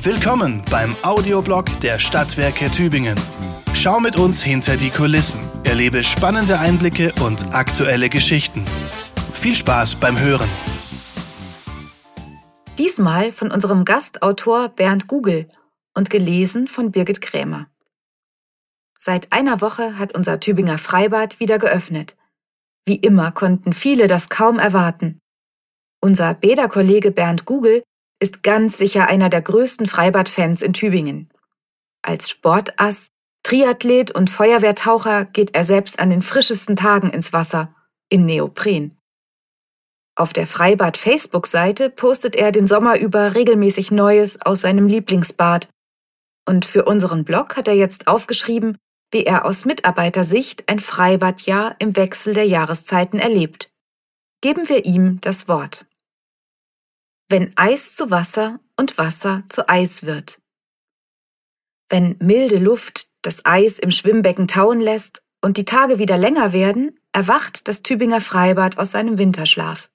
Willkommen beim Audioblog der Stadtwerke Tübingen. Schau mit uns hinter die Kulissen, erlebe spannende Einblicke und aktuelle Geschichten. Viel Spaß beim Hören. Diesmal von unserem Gastautor Bernd Gugel und gelesen von Birgit Krämer. Seit einer Woche hat unser Tübinger Freibad wieder geöffnet. Wie immer konnten viele das kaum erwarten. Unser Bäderkollege Bernd Gugel ist ganz sicher einer der größten Freibadfans in Tübingen. Als Sportass, Triathlet und Feuerwehrtaucher geht er selbst an den frischesten Tagen ins Wasser, in Neopren. Auf der Freibad-Facebook-Seite postet er den Sommer über regelmäßig Neues aus seinem Lieblingsbad. Und für unseren Blog hat er jetzt aufgeschrieben, wie er aus Mitarbeitersicht ein Freibadjahr im Wechsel der Jahreszeiten erlebt. Geben wir ihm das Wort wenn Eis zu Wasser und Wasser zu Eis wird. Wenn milde Luft das Eis im Schwimmbecken tauen lässt und die Tage wieder länger werden, erwacht das Tübinger Freibad aus seinem Winterschlaf.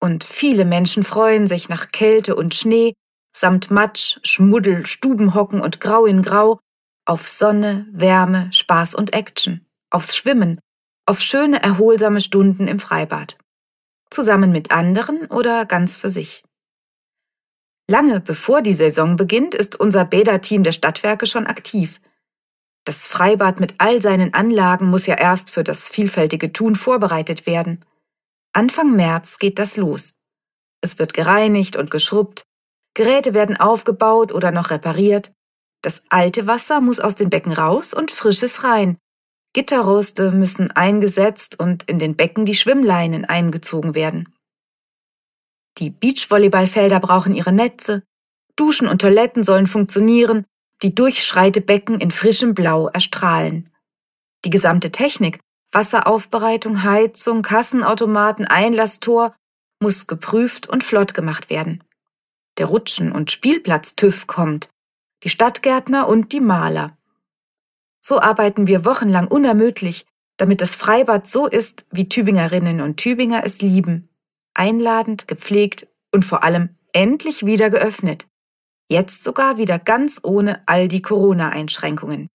Und viele Menschen freuen sich nach Kälte und Schnee samt Matsch, Schmuddel, Stubenhocken und Grau in Grau auf Sonne, Wärme, Spaß und Action, aufs Schwimmen, auf schöne, erholsame Stunden im Freibad zusammen mit anderen oder ganz für sich. Lange bevor die Saison beginnt, ist unser Bäderteam der Stadtwerke schon aktiv. Das Freibad mit all seinen Anlagen muss ja erst für das vielfältige Tun vorbereitet werden. Anfang März geht das los. Es wird gereinigt und geschrubbt, Geräte werden aufgebaut oder noch repariert, das alte Wasser muss aus den Becken raus und frisches rein, Gitterroste müssen eingesetzt und in den Becken die Schwimmleinen eingezogen werden. Die Beachvolleyballfelder brauchen ihre Netze, Duschen und Toiletten sollen funktionieren, die Durchschreitebecken in frischem Blau erstrahlen. Die gesamte Technik, Wasseraufbereitung, Heizung, Kassenautomaten, Einlasstor, muss geprüft und flott gemacht werden. Der Rutschen- und Spielplatz-TÜV kommt, die Stadtgärtner und die Maler. So arbeiten wir wochenlang unermüdlich, damit das Freibad so ist, wie Tübingerinnen und Tübinger es lieben. Einladend, gepflegt und vor allem endlich wieder geöffnet. Jetzt sogar wieder ganz ohne all die Corona-Einschränkungen.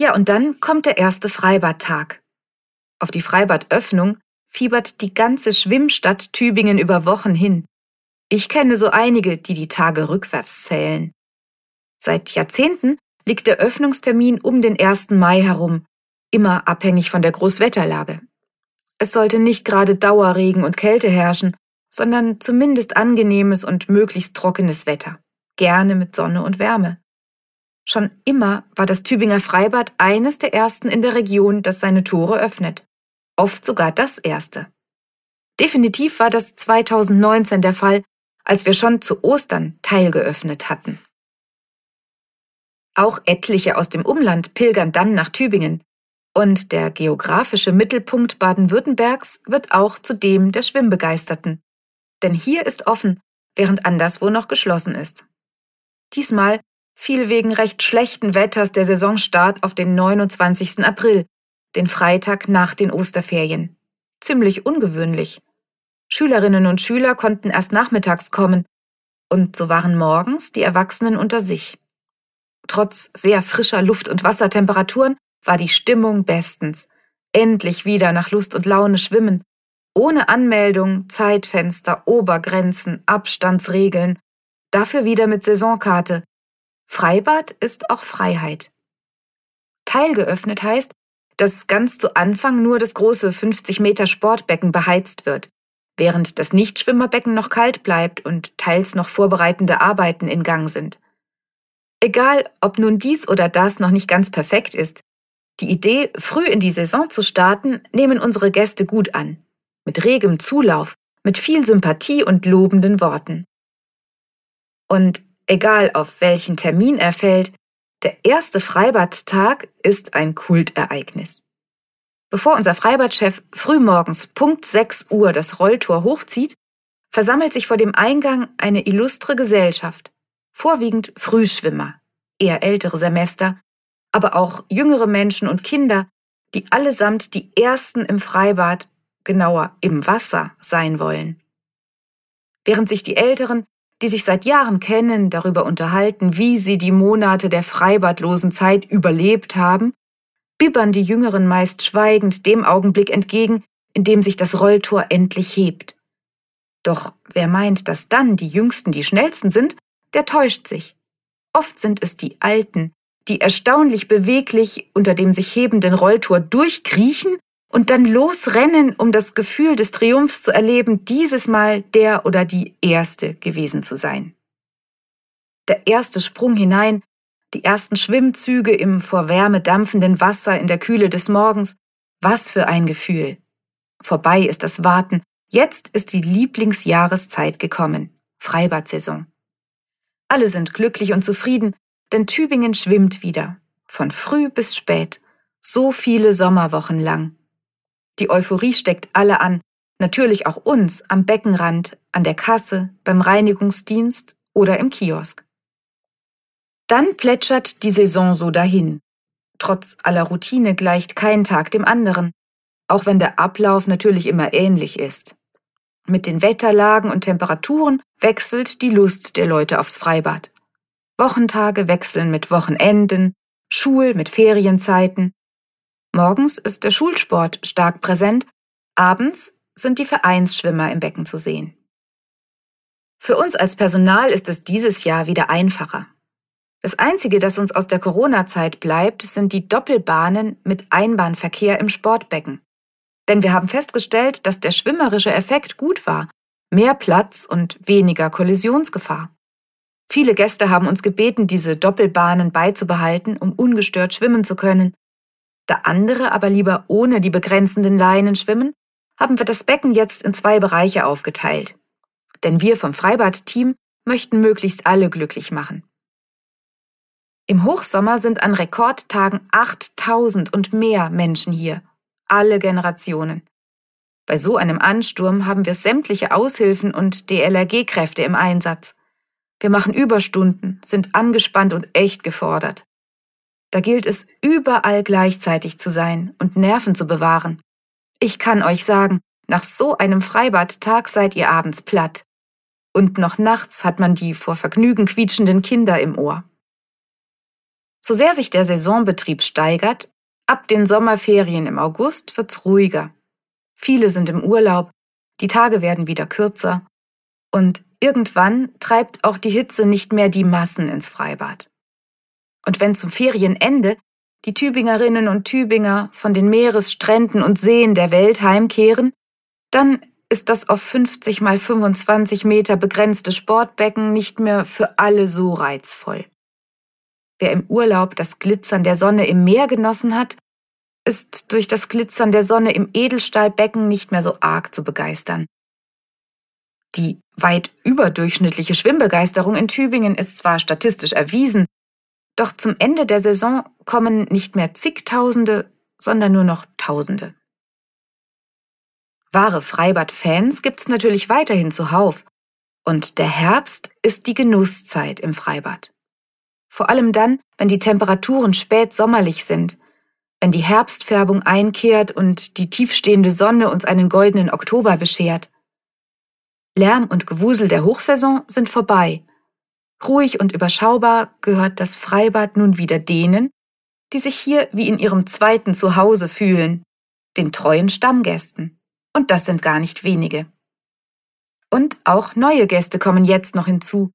Ja, und dann kommt der erste Freibadtag. Auf die Freibadöffnung fiebert die ganze Schwimmstadt Tübingen über Wochen hin. Ich kenne so einige, die die Tage rückwärts zählen. Seit Jahrzehnten liegt der Öffnungstermin um den 1. Mai herum, immer abhängig von der Großwetterlage. Es sollte nicht gerade Dauerregen und Kälte herrschen, sondern zumindest angenehmes und möglichst trockenes Wetter, gerne mit Sonne und Wärme. Schon immer war das Tübinger Freibad eines der ersten in der Region, das seine Tore öffnet, oft sogar das erste. Definitiv war das 2019 der Fall, als wir schon zu Ostern teilgeöffnet hatten. Auch etliche aus dem Umland pilgern dann nach Tübingen. Und der geografische Mittelpunkt Baden-Württembergs wird auch zu dem der Schwimmbegeisterten. Denn hier ist offen, während anderswo noch geschlossen ist. Diesmal fiel wegen recht schlechten Wetters der Saisonstart auf den 29. April, den Freitag nach den Osterferien. Ziemlich ungewöhnlich. Schülerinnen und Schüler konnten erst nachmittags kommen, und so waren morgens die Erwachsenen unter sich. Trotz sehr frischer Luft- und Wassertemperaturen war die Stimmung bestens. Endlich wieder nach Lust und Laune schwimmen. Ohne Anmeldung, Zeitfenster, Obergrenzen, Abstandsregeln. Dafür wieder mit Saisonkarte. Freibad ist auch Freiheit. Teilgeöffnet heißt, dass ganz zu Anfang nur das große 50 Meter Sportbecken beheizt wird, während das Nichtschwimmerbecken noch kalt bleibt und teils noch vorbereitende Arbeiten in Gang sind. Egal, ob nun dies oder das noch nicht ganz perfekt ist, die Idee, früh in die Saison zu starten, nehmen unsere Gäste gut an. Mit regem Zulauf, mit viel Sympathie und lobenden Worten. Und egal auf welchen Termin er fällt, der erste Freibadtag ist ein Kultereignis. Bevor unser Freibadchef frühmorgens Punkt 6 Uhr das Rolltor hochzieht, versammelt sich vor dem Eingang eine illustre Gesellschaft vorwiegend Frühschwimmer, eher ältere Semester, aber auch jüngere Menschen und Kinder, die allesamt die Ersten im Freibad, genauer im Wasser, sein wollen. Während sich die Älteren, die sich seit Jahren kennen, darüber unterhalten, wie sie die Monate der freibadlosen Zeit überlebt haben, bibbern die Jüngeren meist schweigend dem Augenblick entgegen, in dem sich das Rolltor endlich hebt. Doch wer meint, dass dann die Jüngsten die Schnellsten sind, der täuscht sich. Oft sind es die Alten, die erstaunlich beweglich unter dem sich hebenden Rolltor durchkriechen und dann losrennen, um das Gefühl des Triumphs zu erleben, dieses Mal der oder die Erste gewesen zu sein. Der erste Sprung hinein, die ersten Schwimmzüge im vor Wärme dampfenden Wasser in der Kühle des Morgens, was für ein Gefühl. Vorbei ist das Warten, jetzt ist die Lieblingsjahreszeit gekommen, Freibadsaison. Alle sind glücklich und zufrieden, denn Tübingen schwimmt wieder, von früh bis spät, so viele Sommerwochen lang. Die Euphorie steckt alle an, natürlich auch uns am Beckenrand, an der Kasse, beim Reinigungsdienst oder im Kiosk. Dann plätschert die Saison so dahin. Trotz aller Routine gleicht kein Tag dem anderen, auch wenn der Ablauf natürlich immer ähnlich ist. Mit den Wetterlagen und Temperaturen wechselt die Lust der Leute aufs Freibad. Wochentage wechseln mit Wochenenden, Schul mit Ferienzeiten. Morgens ist der Schulsport stark präsent, abends sind die Vereinsschwimmer im Becken zu sehen. Für uns als Personal ist es dieses Jahr wieder einfacher. Das Einzige, das uns aus der Corona-Zeit bleibt, sind die Doppelbahnen mit Einbahnverkehr im Sportbecken. Denn wir haben festgestellt, dass der schwimmerische Effekt gut war. Mehr Platz und weniger Kollisionsgefahr. Viele Gäste haben uns gebeten, diese Doppelbahnen beizubehalten, um ungestört schwimmen zu können. Da andere aber lieber ohne die begrenzenden Leinen schwimmen, haben wir das Becken jetzt in zwei Bereiche aufgeteilt. Denn wir vom Freibad-Team möchten möglichst alle glücklich machen. Im Hochsommer sind an Rekordtagen 8000 und mehr Menschen hier alle Generationen. Bei so einem Ansturm haben wir sämtliche Aushilfen und DLRG-Kräfte im Einsatz. Wir machen Überstunden, sind angespannt und echt gefordert. Da gilt es, überall gleichzeitig zu sein und Nerven zu bewahren. Ich kann euch sagen, nach so einem Freibadtag seid ihr abends platt. Und noch nachts hat man die vor Vergnügen quietschenden Kinder im Ohr. So sehr sich der Saisonbetrieb steigert, Ab den Sommerferien im August wird's ruhiger. Viele sind im Urlaub, die Tage werden wieder kürzer und irgendwann treibt auch die Hitze nicht mehr die Massen ins Freibad. Und wenn zum Ferienende die Tübingerinnen und Tübinger von den Meeresstränden und Seen der Welt heimkehren, dann ist das auf 50 mal 25 Meter begrenzte Sportbecken nicht mehr für alle so reizvoll. Wer im Urlaub das Glitzern der Sonne im Meer genossen hat, ist durch das Glitzern der Sonne im Edelstahlbecken nicht mehr so arg zu begeistern. Die weit überdurchschnittliche Schwimmbegeisterung in Tübingen ist zwar statistisch erwiesen, doch zum Ende der Saison kommen nicht mehr zigtausende, sondern nur noch Tausende. Wahre Freibad-Fans gibt's natürlich weiterhin zuhauf. Und der Herbst ist die Genusszeit im Freibad. Vor allem dann, wenn die Temperaturen spät sommerlich sind, wenn die Herbstfärbung einkehrt und die tiefstehende Sonne uns einen goldenen Oktober beschert. Lärm und Gewusel der Hochsaison sind vorbei. Ruhig und überschaubar gehört das Freibad nun wieder denen, die sich hier wie in ihrem zweiten Zuhause fühlen, den treuen Stammgästen. Und das sind gar nicht wenige. Und auch neue Gäste kommen jetzt noch hinzu,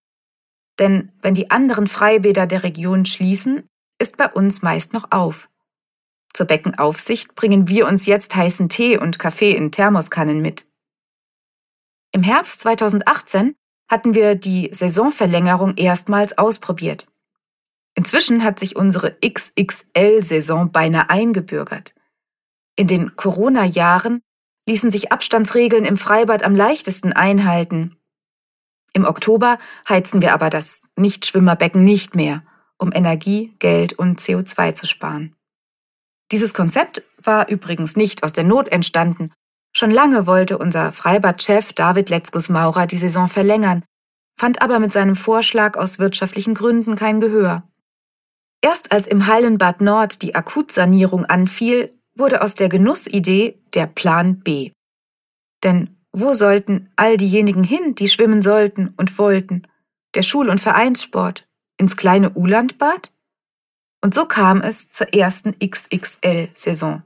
denn wenn die anderen Freibäder der Region schließen, ist bei uns meist noch auf. Zur Beckenaufsicht bringen wir uns jetzt heißen Tee und Kaffee in Thermoskannen mit. Im Herbst 2018 hatten wir die Saisonverlängerung erstmals ausprobiert. Inzwischen hat sich unsere XXL-Saison beinahe eingebürgert. In den Corona-Jahren ließen sich Abstandsregeln im Freibad am leichtesten einhalten im Oktober heizen wir aber das Nichtschwimmerbecken nicht mehr, um Energie, Geld und CO2 zu sparen. Dieses Konzept war übrigens nicht aus der Not entstanden. Schon lange wollte unser Freibadchef David Letzkus-Maurer die Saison verlängern, fand aber mit seinem Vorschlag aus wirtschaftlichen Gründen kein Gehör. Erst als im Hallenbad Nord die Akutsanierung anfiel, wurde aus der Genussidee der Plan B. Denn wo sollten all diejenigen hin, die schwimmen sollten und wollten? der Schul- und Vereinssport, ins kleine Ulandbad? Und so kam es zur ersten XXL-Saison.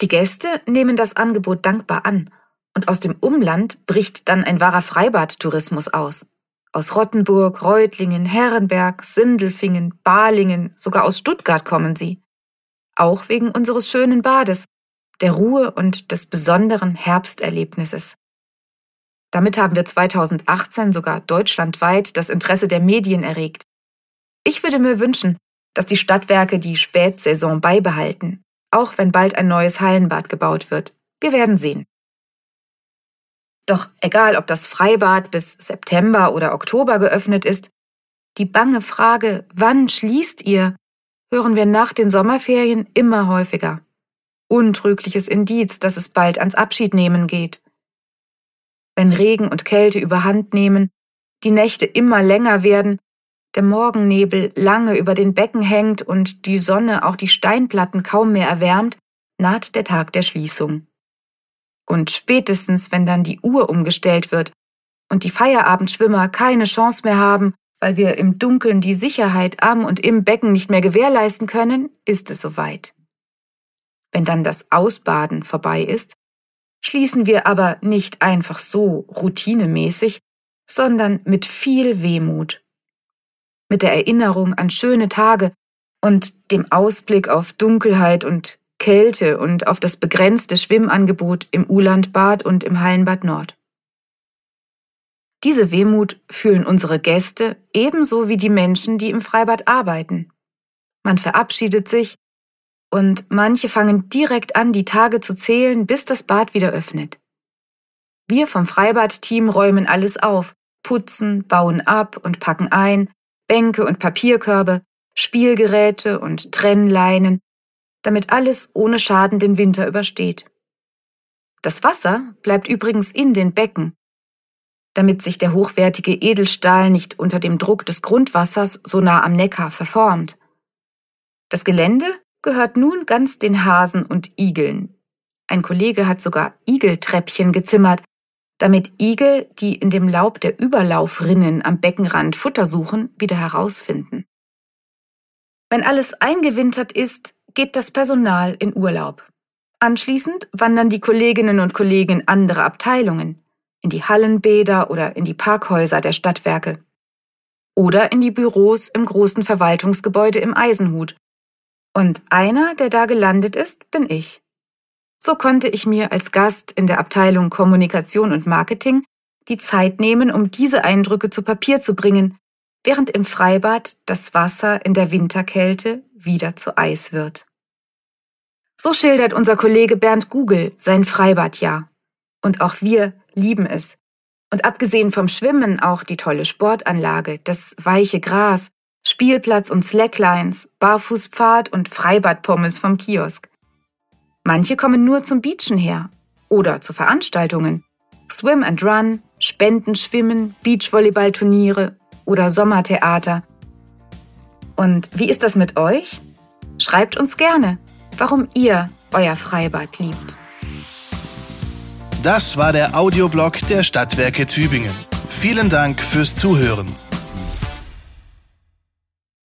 Die Gäste nehmen das Angebot dankbar an und aus dem Umland bricht dann ein wahrer Freibadtourismus aus. Aus Rottenburg, Reutlingen, Herrenberg, Sindelfingen, Balingen, sogar aus Stuttgart kommen sie. Auch wegen unseres schönen Bades, der Ruhe und des besonderen Herbsterlebnisses. Damit haben wir 2018 sogar deutschlandweit das Interesse der Medien erregt. Ich würde mir wünschen, dass die Stadtwerke die Spätsaison beibehalten, auch wenn bald ein neues Hallenbad gebaut wird. Wir werden sehen. Doch egal, ob das Freibad bis September oder Oktober geöffnet ist, die bange Frage, wann schließt ihr, hören wir nach den Sommerferien immer häufiger. Untrügliches Indiz, dass es bald ans Abschiednehmen geht. Wenn Regen und Kälte überhand nehmen, die Nächte immer länger werden, der Morgennebel lange über den Becken hängt und die Sonne auch die Steinplatten kaum mehr erwärmt, naht der Tag der Schließung. Und spätestens, wenn dann die Uhr umgestellt wird und die Feierabendschwimmer keine Chance mehr haben, weil wir im Dunkeln die Sicherheit am und im Becken nicht mehr gewährleisten können, ist es soweit. Wenn dann das Ausbaden vorbei ist, schließen wir aber nicht einfach so routinemäßig, sondern mit viel Wehmut. Mit der Erinnerung an schöne Tage und dem Ausblick auf Dunkelheit und Kälte und auf das begrenzte Schwimmangebot im Ulandbad und im Hallenbad Nord. Diese Wehmut fühlen unsere Gäste ebenso wie die Menschen, die im Freibad arbeiten. Man verabschiedet sich und manche fangen direkt an, die Tage zu zählen, bis das Bad wieder öffnet. Wir vom Freibad-Team räumen alles auf, putzen, bauen ab und packen ein, Bänke und Papierkörbe, Spielgeräte und Trennleinen, damit alles ohne Schaden den Winter übersteht. Das Wasser bleibt übrigens in den Becken, damit sich der hochwertige Edelstahl nicht unter dem Druck des Grundwassers so nah am Neckar verformt. Das Gelände gehört nun ganz den Hasen und Igeln. Ein Kollege hat sogar Igeltreppchen gezimmert, damit Igel, die in dem Laub der Überlaufrinnen am Beckenrand Futter suchen, wieder herausfinden. Wenn alles eingewintert ist, geht das Personal in Urlaub. Anschließend wandern die Kolleginnen und Kollegen in andere Abteilungen, in die Hallenbäder oder in die Parkhäuser der Stadtwerke. Oder in die Büros im großen Verwaltungsgebäude im Eisenhut. Und einer, der da gelandet ist, bin ich. So konnte ich mir als Gast in der Abteilung Kommunikation und Marketing die Zeit nehmen, um diese Eindrücke zu Papier zu bringen, während im Freibad das Wasser in der Winterkälte wieder zu Eis wird. So schildert unser Kollege Bernd Gugel sein Freibadjahr. Und auch wir lieben es. Und abgesehen vom Schwimmen auch die tolle Sportanlage, das weiche Gras, Spielplatz und Slacklines, Barfußpfad und Freibadpommes vom Kiosk. Manche kommen nur zum Beachen her oder zu Veranstaltungen. Swim and Run, Spendenschwimmen, Beachvolleyballturniere oder Sommertheater. Und wie ist das mit euch? Schreibt uns gerne, warum ihr euer Freibad liebt. Das war der Audioblog der Stadtwerke Tübingen. Vielen Dank fürs Zuhören.